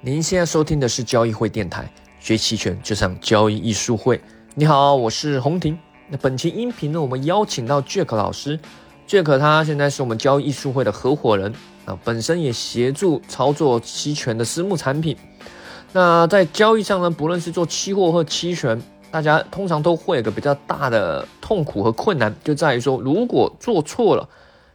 您现在收听的是交易会电台，学期权就上交易艺术会。你好，我是洪婷。那本期音频呢，我们邀请到 Jack 老师，Jack 他现在是我们交易艺术会的合伙人啊，本身也协助操作期权的私募产品。那在交易上呢，不论是做期货或期权，大家通常都会有个比较大的痛苦和困难，就在于说，如果做错了，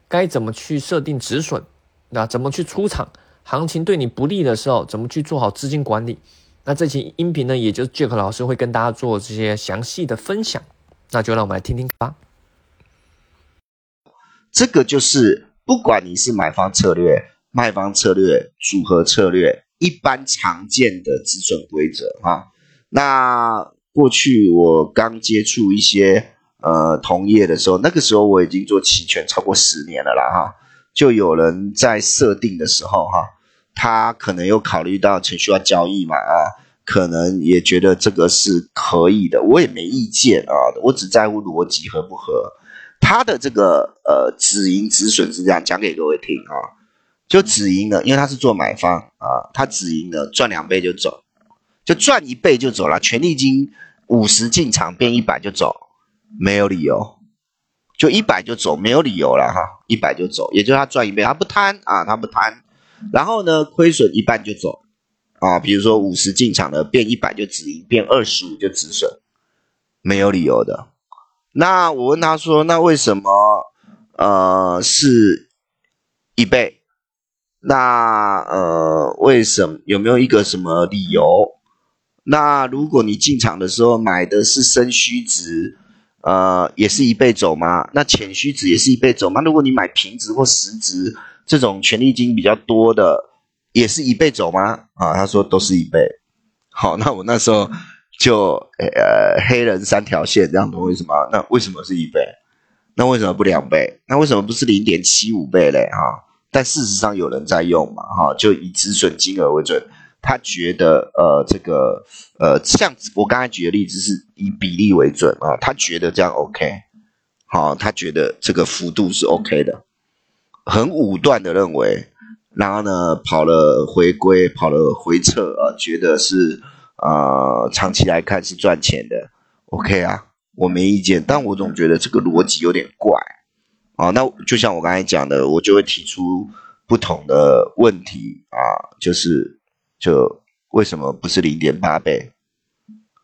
该怎么去设定止损？那怎么去出场？行情对你不利的时候，怎么去做好资金管理？那这期音频呢，也就是 Jack 老师会跟大家做这些详细的分享。那就让我们来听听吧。这个就是不管你是买方策略、卖方策略、组合策略，一般常见的止损规则啊。那过去我刚接触一些呃同业的时候，那个时候我已经做期权超过十年了啦哈，就有人在设定的时候哈。他可能有考虑到程序化交易嘛啊，可能也觉得这个是可以的，我也没意见啊，我只在乎逻辑合不合。他的这个呃止盈止损是这样讲给各位听啊，就止盈了，因为他是做买方啊，他止盈了赚两倍就走，就赚一倍就走了，权利金五十进场变一百就走，没有理由，就一百就走，没有理由了哈，一百就走，也就是他赚一倍，他不贪啊，他不贪。然后呢，亏损一半就走，啊，比如说五十进场的变一百就止盈，变二十五就止损，没有理由的。那我问他说，那为什么呃是一倍？那呃为什么有没有一个什么理由？那如果你进场的时候买的是升虚值，呃也是一倍走吗？那浅虚值也是一倍走吗？如果你买平值或实值？这种权利金比较多的，也是一倍走吗？啊，他说都是一倍。好，那我那时候就呃黑人三条线这样懂为什么？那为什么是一倍？那为什么不两倍？那为什么不是零点七五倍嘞？哈，但事实上有人在用嘛？哈，就以止损金额为准。他觉得呃这个呃像我刚才举的例子是以比例为准啊，他觉得这样 OK。好，他觉得这个幅度是 OK 的。很武断的认为，然后呢，跑了回归，跑了回撤啊，觉得是呃，长期来看是赚钱的，OK 啊，我没意见，但我总觉得这个逻辑有点怪啊。那就像我刚才讲的，我就会提出不同的问题啊，就是就为什么不是零点八倍？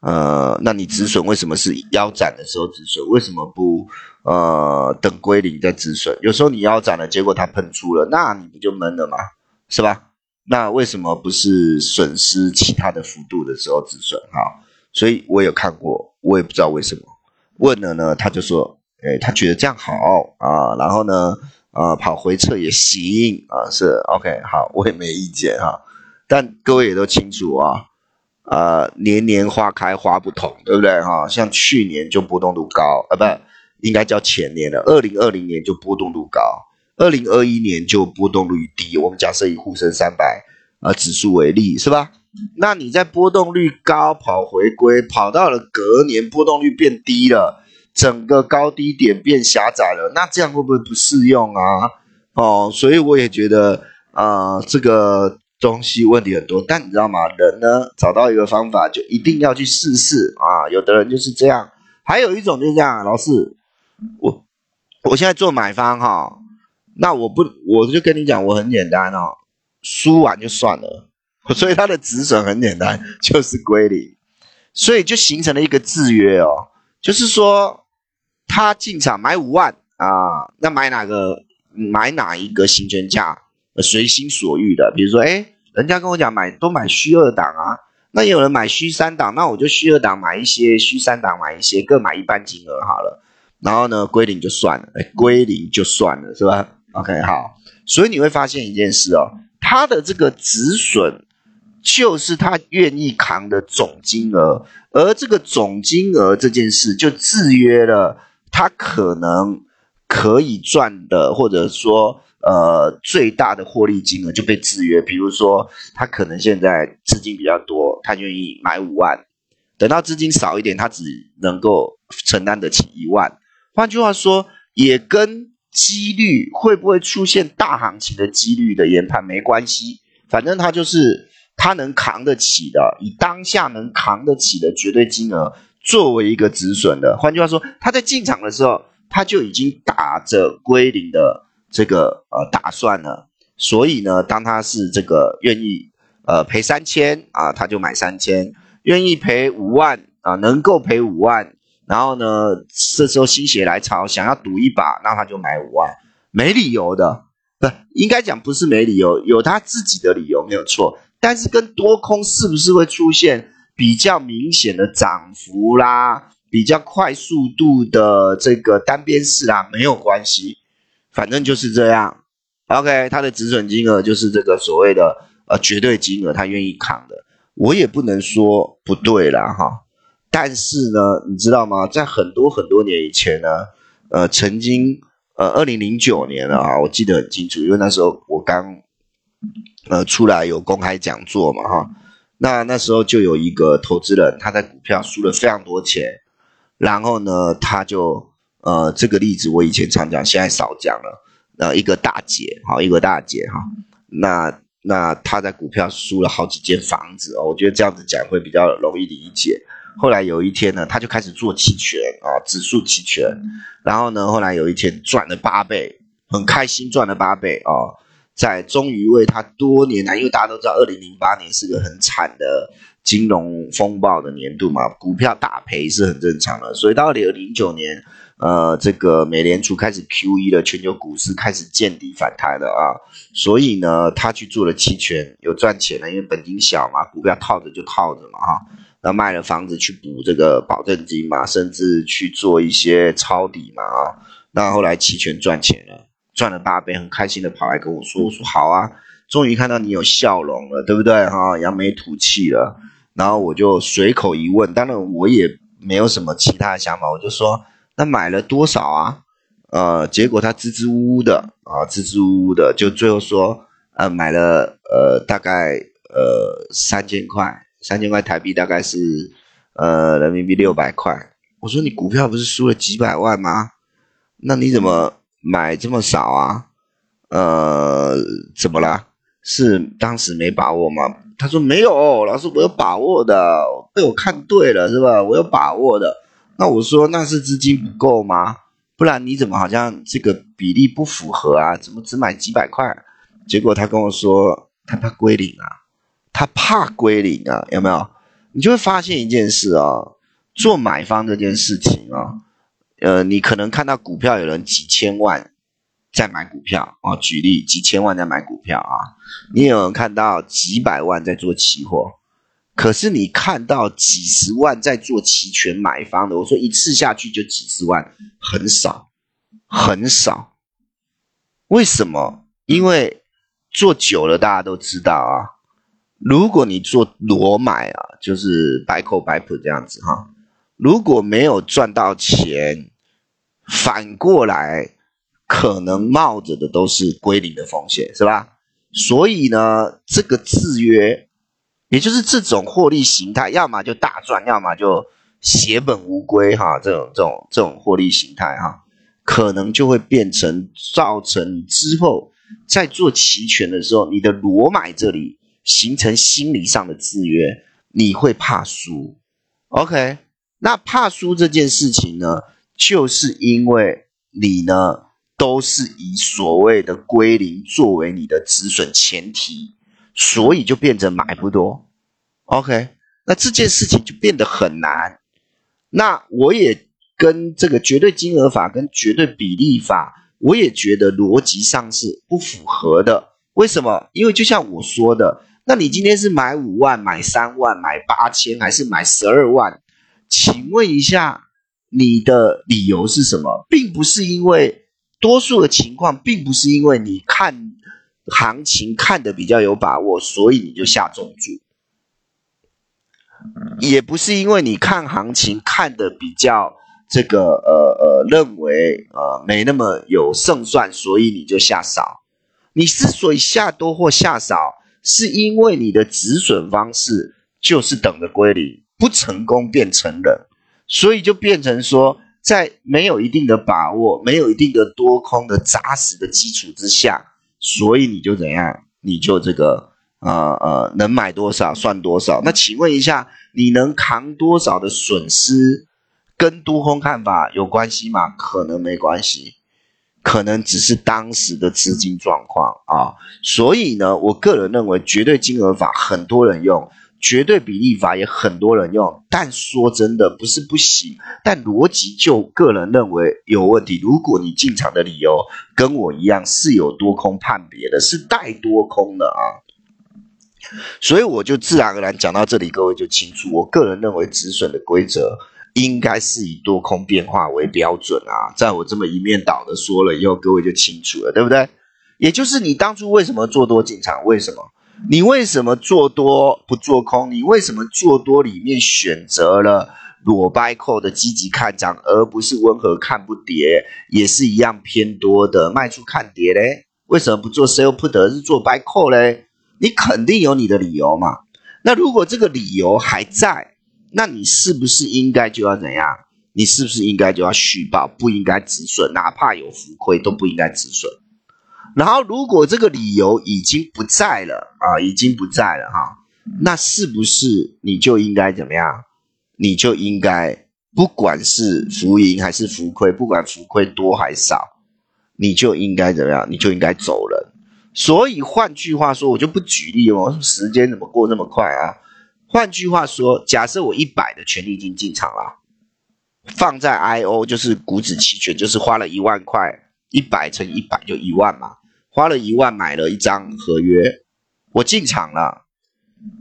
呃，那你止损为什么是腰斩的时候止损？为什么不呃等归零再止损？有时候你腰斩了，结果它喷出了，那你不就闷了吗？是吧？那为什么不是损失其他的幅度的时候止损？哈，所以我有看过，我也不知道为什么问了呢，他就说，哎，他觉得这样好啊，然后呢，呃，跑回撤也行啊，是 OK，好，我也没意见哈，但各位也都清楚啊。呃，年年花开花不同，对不对哈？像去年就波动度高，呃，不，应该叫前年了。二零二零年就波动度高，二零二一年就波动率低。我们假设以沪深三百呃指数为例，是吧？那你在波动率高跑回归，跑到了隔年波动率变低了，整个高低点变狭窄了，那这样会不会不适用啊？哦，所以我也觉得，呃，这个。东西问题很多，但你知道吗？人呢，找到一个方法就一定要去试试啊。有的人就是这样，还有一种就是这样。老师，我我现在做买方哈，那我不我就跟你讲，我很简单哦，输完就算了。所以他的止损很简单，就是归零，所以就形成了一个制约哦，就是说他进场买五万啊，那买哪个买哪一个行权价，随心所欲的，比如说哎。人家跟我讲买都买虚二档啊，那有人买虚三档，那我就虚二档买一些，虚三档买一些，各买一半金额好了。然后呢，归零就算了，哎，归零就算了，是吧？OK，好。所以你会发现一件事哦，他的这个止损就是他愿意扛的总金额，而这个总金额这件事就制约了他可能可以赚的，或者说。呃，最大的获利金额就被制约。比如说，他可能现在资金比较多，他愿意买五万；等到资金少一点，他只能够承担得起一万。换句话说，也跟几率会不会出现大行情的几率的研判没关系。反正他就是他能扛得起的，以当下能扛得起的绝对金额作为一个止损的。换句话说，他在进场的时候，他就已经打着归零的这个呃打算呢。所以呢，当他是这个愿意呃赔三千啊，他就买三千；愿意赔五万啊，能够赔五万，然后呢，这时候心血来潮想要赌一把，那他就买五万，没理由的，不应该讲不是没理由，有他自己的理由没有错，但是跟多空是不是会出现比较明显的涨幅啦，比较快速度的这个单边式啦，没有关系，反正就是这样。OK，他的止损金额就是这个所谓的呃绝对金额，他愿意扛的，我也不能说不对啦哈。但是呢，你知道吗？在很多很多年以前呢，呃，曾经呃，二零零九年了啊，我记得很清楚，因为那时候我刚呃出来有公开讲座嘛哈。那那时候就有一个投资人，他在股票输了非常多钱，然后呢，他就呃这个例子我以前常讲，现在少讲了。呃，一个大姐，好，一个大姐哈，那那她在股票输了好几间房子哦，我觉得这样子讲会比较容易理解。后来有一天呢，她就开始做期权啊，指数期权，然后呢，后来有一天赚了八倍，很开心赚了八倍哦，在终于为她多年来，因为大家都知道，二零零八年是个很惨的金融风暴的年度嘛，股票大赔是很正常的，所以到二零零九年。呃，这个美联储开始 Q E 了，全球股市开始见底反弹了啊，所以呢，他去做了期权，有赚钱了，因为本金小嘛，股票套着就套着嘛哈，那卖了房子去补这个保证金嘛，甚至去做一些抄底嘛啊，那后来期权赚钱了，赚了八倍，很开心的跑来跟我说，我说好啊，终于看到你有笑容了，对不对哈？扬眉吐气了，然后我就随口一问，当然我也没有什么其他的想法，我就说。那买了多少啊？呃，结果他支支吾吾的啊，支支吾吾的，就最后说，呃，买了呃大概呃三千块，三千块台币大概是呃人民币六百块。我说你股票不是输了几百万吗？那你怎么买这么少啊？呃，怎么了？是当时没把握吗？他说没有，老师我有把握的，被我看对了是吧？我有把握的。那我说那是资金不够吗？不然你怎么好像这个比例不符合啊？怎么只买几百块？结果他跟我说他怕归零啊，他怕归零啊，有没有？你就会发现一件事啊，做买方这件事情啊，呃，你可能看到股票有人几千万在买股票啊，举例几千万在买股票啊，你有人看到几百万在做期货。可是你看到几十万在做期权买方的，我说一次下去就几十万，很少，很少。为什么？因为做久了，大家都知道啊。如果你做裸买啊，就是白口白普这样子哈。如果没有赚到钱，反过来可能冒着的都是归零的风险，是吧？所以呢，这个制约。也就是这种获利形态，要么就大赚，要么就血本无归哈。这种这种这种获利形态哈，可能就会变成造成之后在做期权的时候，你的裸买这里形成心理上的制约，你会怕输。OK，那怕输这件事情呢，就是因为你呢都是以所谓的归零作为你的止损前提。所以就变成买不多，OK，那这件事情就变得很难。那我也跟这个绝对金额法跟绝对比例法，我也觉得逻辑上是不符合的。为什么？因为就像我说的，那你今天是买五万、买三万、买八千，还是买十二万？请问一下，你的理由是什么？并不是因为多数的情况，并不是因为你看。行情看的比较有把握，所以你就下重注，也不是因为你看行情看的比较这个呃呃认为呃没那么有胜算，所以你就下少。你之所以下多或下少，是因为你的止损方式就是等着归零，不成功便成仁，所以就变成说，在没有一定的把握、没有一定的多空的扎实的基础之下。所以你就怎样？你就这个呃呃，能买多少算多少。那请问一下，你能扛多少的损失，跟多空看法有关系吗？可能没关系，可能只是当时的资金状况啊。所以呢，我个人认为绝对金额法很多人用。绝对比例法也很多人用，但说真的不是不行，但逻辑就个人认为有问题。如果你进场的理由跟我一样是有多空判别的，是带多空的啊，所以我就自然而然讲到这里，各位就清楚。我个人认为止损的规则应该是以多空变化为标准啊，在我这么一面倒的说了以后，各位就清楚了，对不对？也就是你当初为什么做多进场，为什么？你为什么做多不做空？你为什么做多里面选择了裸掰扣的积极看涨，而不是温和看不跌，也是一样偏多的卖出看跌嘞？为什么不做 sell put 而是做 buy call 嘞？你肯定有你的理由嘛？那如果这个理由还在，那你是不是应该就要怎样？你是不是应该就要续报？不应该止损，哪怕有浮亏都不应该止损。然后，如果这个理由已经不在了啊，已经不在了哈，那是不是你就应该怎么样？你就应该，不管是浮盈还是浮亏，不管浮亏多还少，你就应该怎么样？你就应该走人。所以换句话说，我就不举例哦，时间怎么过那么快啊？换句话说，假设我一百的权利金进场了，放在 I O 就是股指期权，就是花了一万块，一百乘一百就一万嘛。花了一万买了一张合约，我进场了。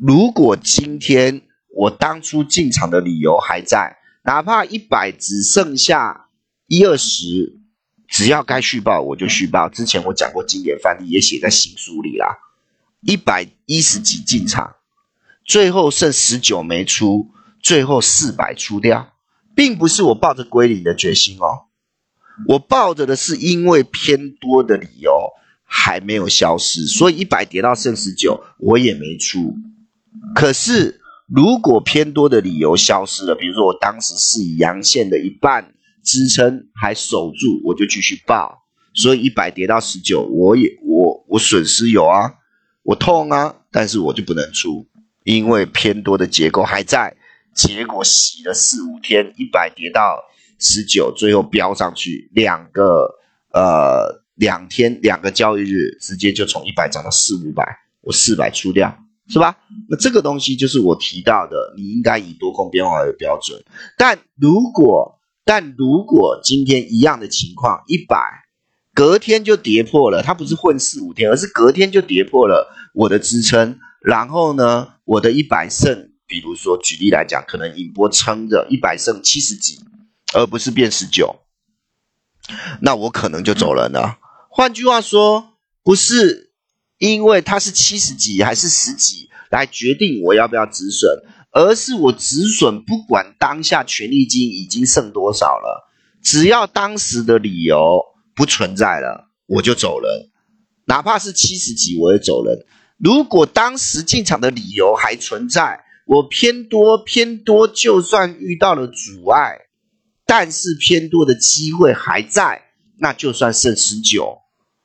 如果今天我当初进场的理由还在，哪怕一百只剩下一二十，只要该续报我就续报。之前我讲过经典范例，也写在新书里啦。一百一十几进场，最后剩十九没出，最后四百出掉，并不是我抱着归零的决心哦，我抱着的是因为偏多的理由。还没有消失，所以一百跌到剩十九，我也没出。可是如果偏多的理由消失了，比如说我当时是以阳线的一半支撑还守住，我就继续报。所以一百跌到十九，我也我我损失有啊，我痛啊，但是我就不能出，因为偏多的结构还在。结果洗了四五天，一百跌到十九，最后飙上去两个呃。两天两个交易日，直接就从一百涨到四五百，我四百出掉，是吧？那这个东西就是我提到的，你应该以多空变化为标准。但如果但如果今天一样的情况，一百隔天就跌破了，它不是混四五天，而是隔天就跌破了我的支撑，然后呢，我的一百胜，比如说举例来讲，可能引波撑着一百胜七十几，而不是变十九，那我可能就走人了。换句话说，不是因为它是七十几还是十几来决定我要不要止损，而是我止损不管当下权利金已经剩多少了，只要当时的理由不存在了，我就走人，哪怕是七十几我也走人。如果当时进场的理由还存在，我偏多偏多，就算遇到了阻碍，但是偏多的机会还在，那就算剩十九。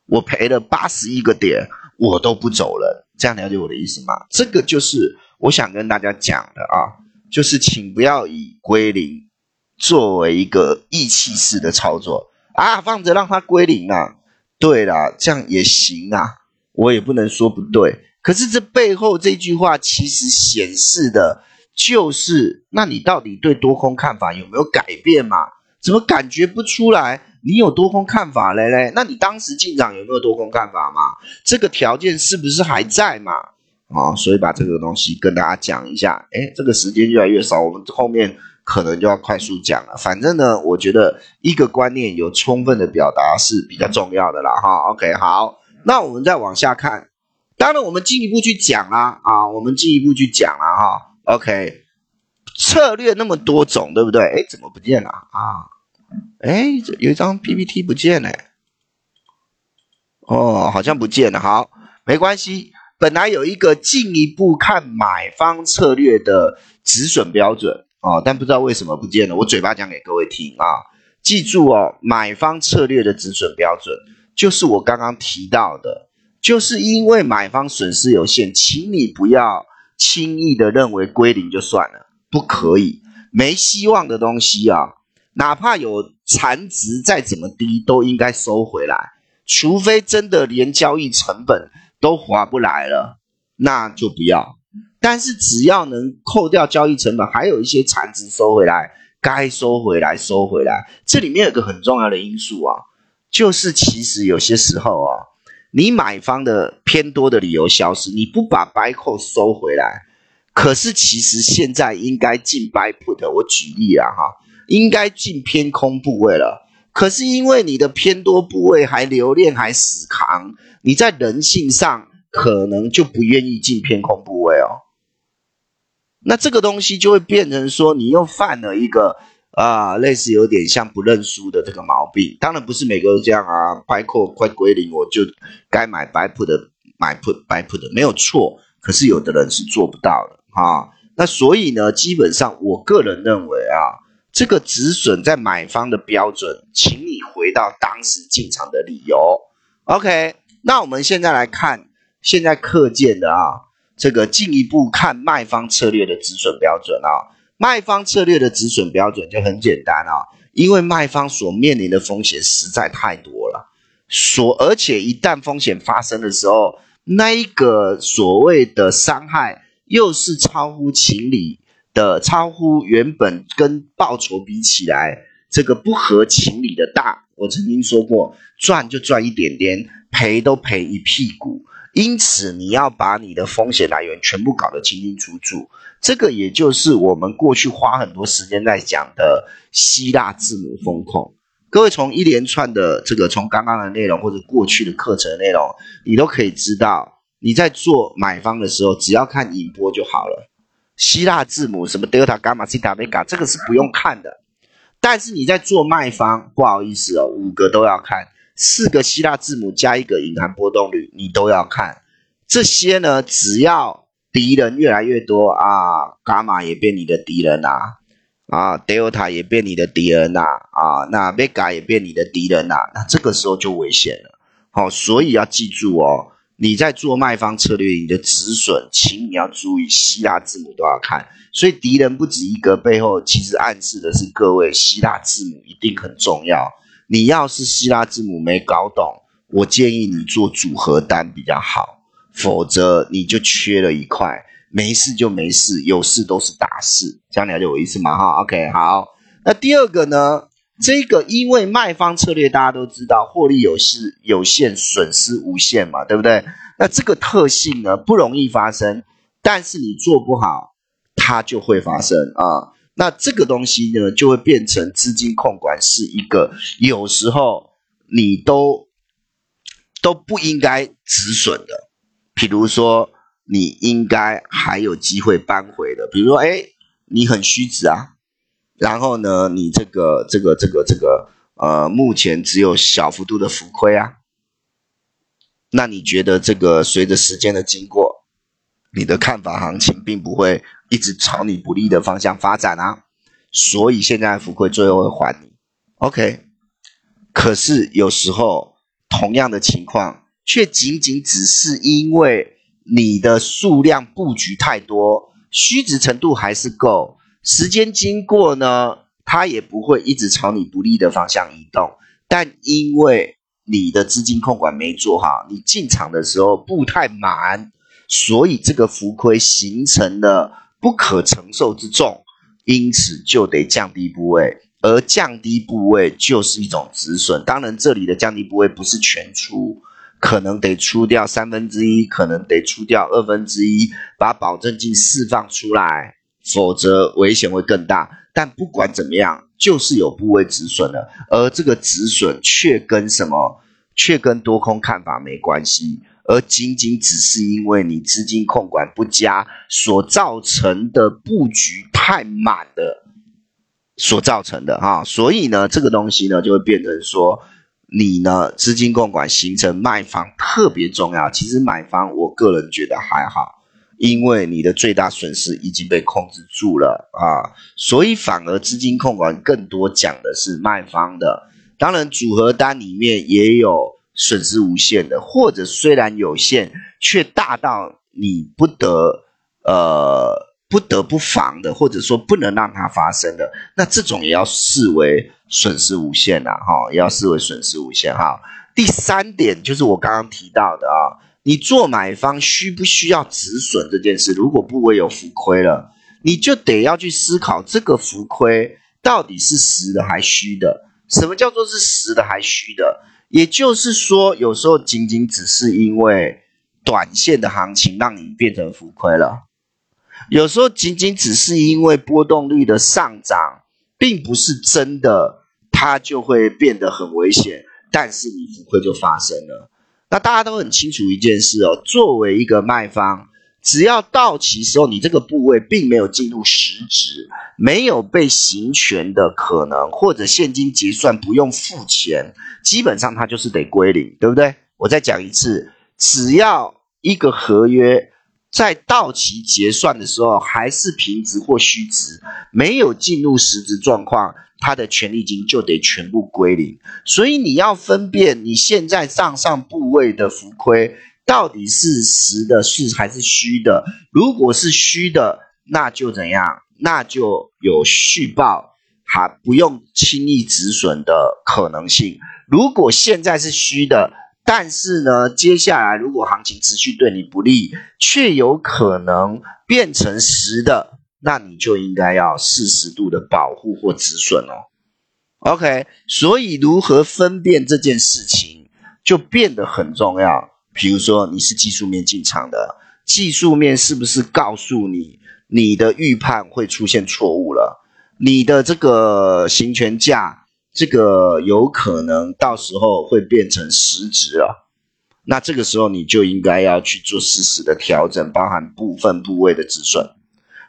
我赔了八十一个点，我都不走了，这样了解我的意思吗？这个就是我想跟大家讲的啊，就是请不要以归零作为一个意气式的操作啊，放着让它归零啊。对啦，这样也行啊，我也不能说不对。可是这背后这句话其实显示的就是，那你到底对多空看法有没有改变嘛？怎么感觉不出来？你有多空看法嘞嘞？那你当时进场有没有多空看法嘛？这个条件是不是还在嘛？啊，所以把这个东西跟大家讲一下。哎，这个时间越来越少，我们后面可能就要快速讲了。反正呢，我觉得一个观念有充分的表达是比较重要的啦。哈，OK，好，那我们再往下看。当然，我们进一步去讲啦。啊，我们进一步去讲了哈。OK，策略那么多种，对不对？哎，怎么不见了啊？哎，有一张 PPT 不见了，哦，好像不见了。好，没关系。本来有一个进一步看买方策略的止损标准哦，但不知道为什么不见了。我嘴巴讲给各位听啊，记住哦，买方策略的止损标准就是我刚刚提到的，就是因为买方损失有限，请你不要轻易的认为归零就算了，不可以，没希望的东西啊，哪怕有残值再怎么低，都应该收回来，除非真的连交易成本都划不来了，那就不要。但是只要能扣掉交易成本，还有一些残值收回来，该收回来收回来。这里面有个很重要的因素啊，就是其实有些时候啊。你买方的偏多的理由消失，你不把 buy call 收回来，可是其实现在应该进 buy put。我举例啊哈，应该进偏空部位了，可是因为你的偏多部位还留恋还死扛，你在人性上可能就不愿意进偏空部位哦。那这个东西就会变成说，你又犯了一个。啊，类似有点像不认输的这个毛病，当然不是每个都这样啊。白扣快归零，我就该买白 put 的买 put 白 put 的没有错，可是有的人是做不到的啊。那所以呢，基本上我个人认为啊，这个止损在买方的标准，请你回到当时进场的理由。OK，那我们现在来看现在课件的啊，这个进一步看卖方策略的止损标准啊。卖方策略的止损标准就很简单啊，因为卖方所面临的风险实在太多了，所而且一旦风险发生的时候，那一个所谓的伤害又是超乎情理的，超乎原本跟报酬比起来，这个不合情理的大。我曾经说过，赚就赚一点点，赔都赔一屁股。因此，你要把你的风险来源全部搞得清清楚楚。这个也就是我们过去花很多时间在讲的希腊字母风控。各位从一连串的这个，从刚刚的内容或者过去的课程内容，你都可以知道，你在做买方的时候，只要看引波就好了。希腊字母什么德尔塔、伽马、西塔、贝塔，这个是不用看的。但是你在做卖方，不好意思哦，五个都要看，四个希腊字母加一个隐含波动率，你都要看。这些呢，只要。敌人越来越多啊，伽马也变你的敌人呐，啊，德尔塔也变你的敌人呐，啊，那贝嘎也变你的敌人呐，那这个时候就危险了。好，所以要记住哦，你在做卖方策略，你的止损，请你要注意希腊字母都要看。所以敌人不止一个，背后其实暗示的是各位希腊字母一定很重要。你要是希腊字母没搞懂，我建议你做组合单比较好。否则你就缺了一块，没事就没事，有事都是大事，这样了解我意思吗？哈，OK，好。那第二个呢？这个因为卖方策略大家都知道，获利有是有限，损失无限嘛，对不对？那这个特性呢不容易发生，但是你做不好，它就会发生啊。那这个东西呢就会变成资金控管是一个有时候你都都不应该止损的。比如说，你应该还有机会扳回的。比如说，哎，你很虚值啊，然后呢，你这个、这个、这个、这个，呃，目前只有小幅度的浮亏啊。那你觉得这个随着时间的经过，你的看法行情并不会一直朝你不利的方向发展啊？所以现在浮亏最后会还你，OK？可是有时候同样的情况。却仅仅只是因为你的数量布局太多，虚值程度还是够，时间经过呢，它也不会一直朝你不利的方向移动。但因为你的资金控管没做好，你进场的时候布太满，所以这个浮亏形成了不可承受之重，因此就得降低部位，而降低部位就是一种止损。当然，这里的降低部位不是全出。可能得出掉三分之一，可能得出掉二分之一，把保证金释放出来，否则危险会更大。但不管怎么样，就是有部位止损了，而这个止损却跟什么，却跟多空看法没关系，而仅仅只是因为你资金控管不佳所造成的布局太满的所造成的哈。所以呢，这个东西呢，就会变成说。你呢？资金控管形成卖方特别重要。其实买方，我个人觉得还好，因为你的最大损失已经被控制住了啊，所以反而资金控管更多讲的是卖方的。当然，组合单里面也有损失无限的，或者虽然有限，却大到你不得呃不得不防的，或者说不能让它发生的，那这种也要视为损失无限呐，哈，也要视为损失无限哈。第三点就是我刚刚提到的啊，你做买方需不需要止损这件事？如果不唯有浮亏了，你就得要去思考这个浮亏到底是实的还虚的。什么叫做是实的还虚的？也就是说，有时候仅仅只是因为短线的行情让你变成浮亏了；有时候仅仅只是因为波动率的上涨，并不是真的，它就会变得很危险。但是你浮亏就发生了。那大家都很清楚一件事哦，作为一个卖方。只要到期时候，你这个部位并没有进入实质，没有被行权的可能，或者现金结算不用付钱，基本上它就是得归零，对不对？我再讲一次，只要一个合约在到期结算的时候还是平值或虚值，没有进入实质状况，它的权利金就得全部归零。所以你要分辨你现在账上部位的浮亏。到底是实的，是还是虚的？如果是虚的，那就怎样？那就有续报，还不用轻易止损的可能性。如果现在是虚的，但是呢，接下来如果行情持续对你不利，却有可能变成实的，那你就应该要适时度的保护或止损哦。OK，所以如何分辨这件事情，就变得很重要。比如说你是技术面进场的，技术面是不是告诉你你的预判会出现错误了？你的这个行权价，这个有可能到时候会变成实值了。那这个时候你就应该要去做适时的调整，包含部分部位的止损。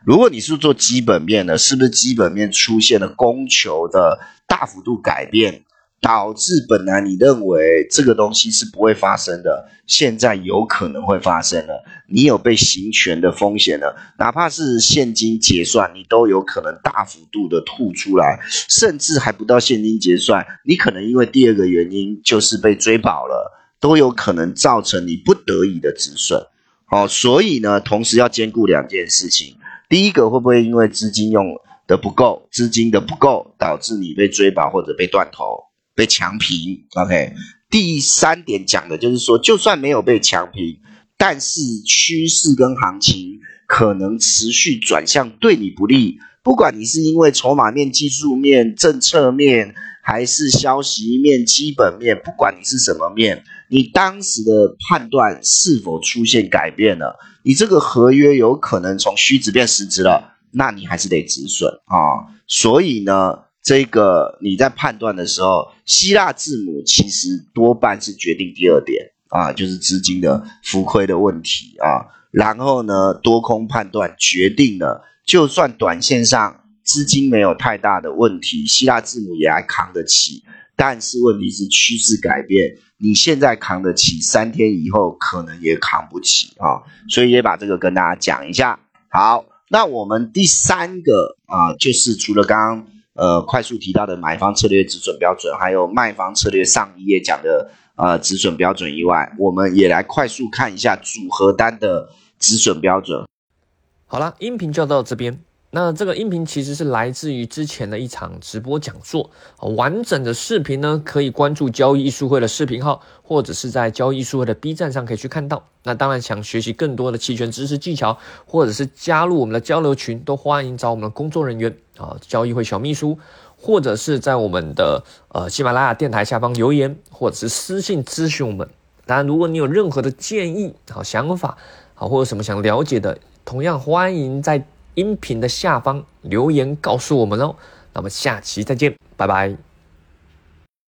如果你是做基本面的，是不是基本面出现了供求的大幅度改变？导致本来你认为这个东西是不会发生的，现在有可能会发生了。你有被行权的风险了，哪怕是现金结算，你都有可能大幅度的吐出来，甚至还不到现金结算，你可能因为第二个原因就是被追保了，都有可能造成你不得已的止损。好，所以呢，同时要兼顾两件事情：第一个，会不会因为资金用的不够，资金的不够，导致你被追保或者被断头？被强平，OK。第三点讲的就是说，就算没有被强平，但是趋势跟行情可能持续转向对你不利。不管你是因为筹码面、技术面、政策面，还是消息面、基本面，不管你是什么面，你当时的判断是否出现改变了，你这个合约有可能从虚值变实值了，那你还是得止损啊。所以呢。这个你在判断的时候，希腊字母其实多半是决定第二点啊，就是资金的浮亏的问题啊。然后呢，多空判断决定了，就算短线上资金没有太大的问题，希腊字母也还扛得起。但是问题是趋势改变，你现在扛得起，三天以后可能也扛不起啊。所以也把这个跟大家讲一下。好，那我们第三个啊，就是除了刚刚。呃，快速提到的买方策略止损标准，还有卖方策略上一页讲的呃止损标准以外，我们也来快速看一下组合单的止损标准。好了，音频就到这边。那这个音频其实是来自于之前的一场直播讲座，完整的视频呢可以关注交易艺术会的视频号，或者是在交易艺术会的 B 站上可以去看到。那当然想学习更多的期权知识技巧，或者是加入我们的交流群，都欢迎找我们的工作人员啊，交易会小秘书，或者是在我们的呃喜马拉雅电台下方留言，或者是私信咨询我们。当然，如果你有任何的建议、好想法、好或者什么想了解的，同样欢迎在。音频的下方留言告诉我们哦，那么下期再见，拜拜。